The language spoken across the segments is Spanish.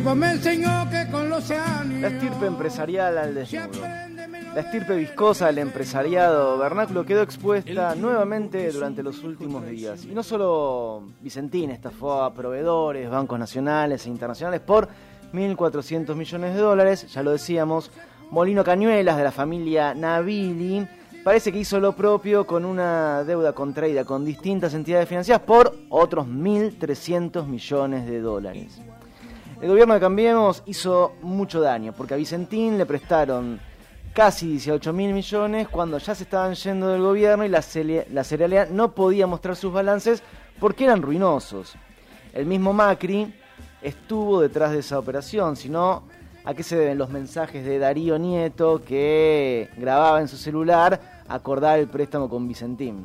tiempo me enseñó que con los años. La estirpe empresarial al desnudo. La estirpe viscosa del empresariado vernáculo quedó expuesta nuevamente durante los últimos días. Y no solo Vicentín estafó a proveedores, bancos nacionales e internacionales por 1.400 millones de dólares, ya lo decíamos, Molino Cañuelas de la familia Navili parece que hizo lo propio con una deuda contraída con distintas entidades financieras por otros 1.300 millones de dólares. El gobierno de Cambiemos hizo mucho daño porque a Vicentín le prestaron casi 18 mil millones cuando ya se estaban yendo del gobierno y la, la no podía mostrar sus balances porque eran ruinosos. El mismo Macri estuvo detrás de esa operación, sino a qué se deben los mensajes de Darío Nieto que grababa en su celular acordar el préstamo con Vicentín.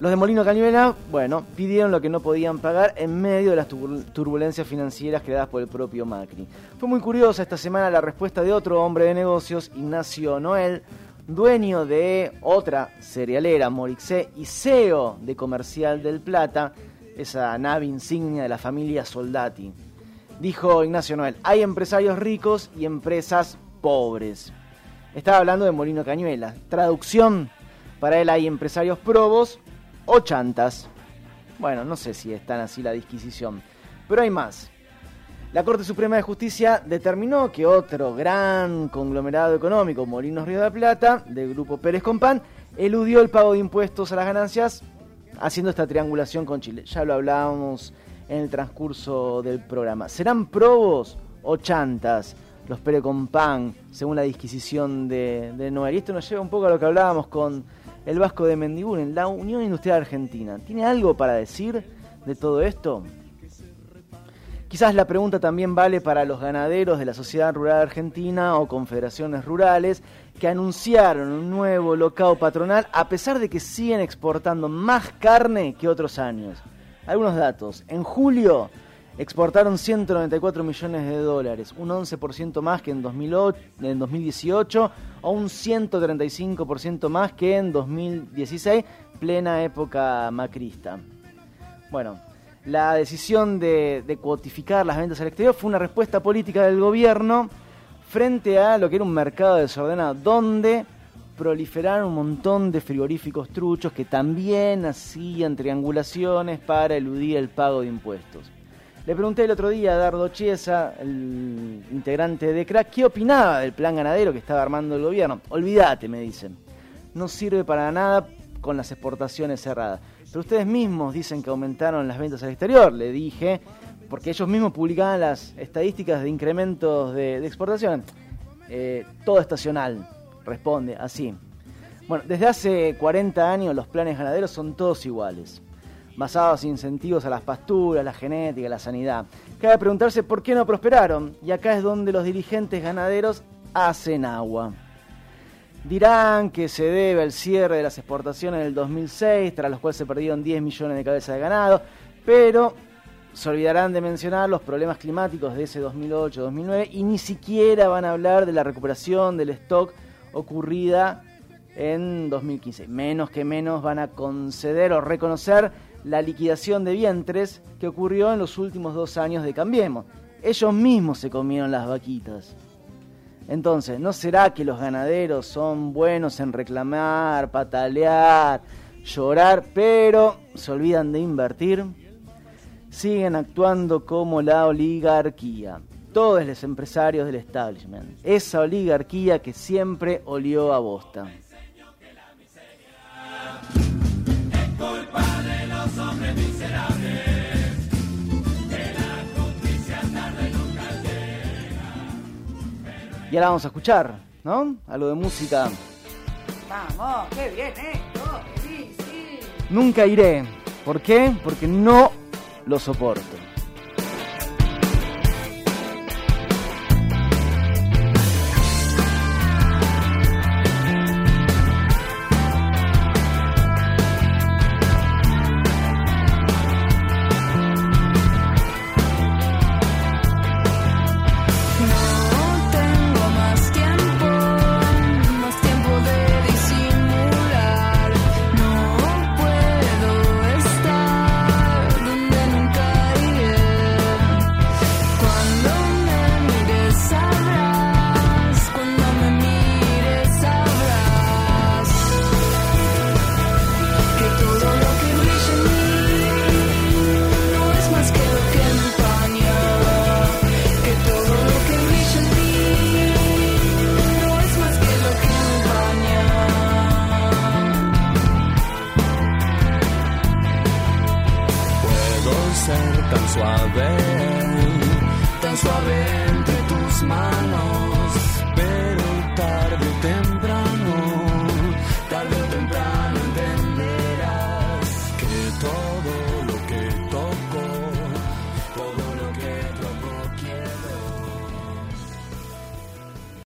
Los de Molino Cañuela, bueno, pidieron lo que no podían pagar en medio de las turbulencias financieras creadas por el propio Macri. Fue muy curiosa esta semana la respuesta de otro hombre de negocios, Ignacio Noel, dueño de otra cerealera, Morixé, y CEO de Comercial del Plata, esa nave insignia de la familia Soldati. Dijo Ignacio Noel, hay empresarios ricos y empresas pobres. Estaba hablando de Molino Cañuela. Traducción, para él hay empresarios probos o chantas. Bueno, no sé si es tan así la disquisición, pero hay más. La Corte Suprema de Justicia determinó que otro gran conglomerado económico, Molinos Río de la Plata, del grupo Pérez Compán, eludió el pago de impuestos a las ganancias haciendo esta triangulación con Chile. Ya lo hablábamos en el transcurso del programa. ¿Serán probos o chantas los Pérez Compán, según la disquisición de, de Noel? Y esto nos lleva un poco a lo que hablábamos con el Vasco de en la Unión Industrial Argentina. ¿Tiene algo para decir de todo esto? Quizás la pregunta también vale para los ganaderos de la Sociedad Rural Argentina o confederaciones rurales que anunciaron un nuevo locao patronal a pesar de que siguen exportando más carne que otros años. Algunos datos. En julio exportaron 194 millones de dólares, un 11% más que en, 2008, en 2018 o un 135% más que en 2016, plena época macrista. Bueno, la decisión de, de cuotificar las ventas al exterior fue una respuesta política del gobierno frente a lo que era un mercado desordenado, donde proliferaron un montón de frigoríficos truchos que también hacían triangulaciones para eludir el pago de impuestos. Le pregunté el otro día a Dardo Chiesa, el integrante de CRAC, qué opinaba del plan ganadero que estaba armando el gobierno. Olvídate, me dicen. No sirve para nada con las exportaciones cerradas. Pero ustedes mismos dicen que aumentaron las ventas al exterior, le dije, porque ellos mismos publicaban las estadísticas de incrementos de, exportación. Eh, todo estacional, responde así. Bueno, desde hace 40 años los planes ganaderos son todos iguales basados en incentivos a las pasturas, la genética, la sanidad. Cabe preguntarse por qué no prosperaron, y acá es donde los dirigentes ganaderos hacen agua. Dirán que se debe al cierre de las exportaciones del 2006, tras los cuales se perdieron 10 millones de cabezas de ganado, pero se olvidarán de mencionar los problemas climáticos de ese 2008-2009 y ni siquiera van a hablar de la recuperación del stock ocurrida en 2015. Menos que menos van a conceder o reconocer la liquidación de vientres que ocurrió en los últimos dos años de Cambiemos. Ellos mismos se comieron las vaquitas. Entonces, ¿no será que los ganaderos son buenos en reclamar, patalear, llorar, pero se olvidan de invertir? Siguen actuando como la oligarquía. Todos los empresarios del establishment. Esa oligarquía que siempre olió a bosta. Y ahora vamos a escuchar, ¿no? Algo de música. Vamos, qué bien esto, sí, sí. Nunca iré. ¿Por qué? Porque no lo soporto. ser tan suave, tan suave entre tus manos.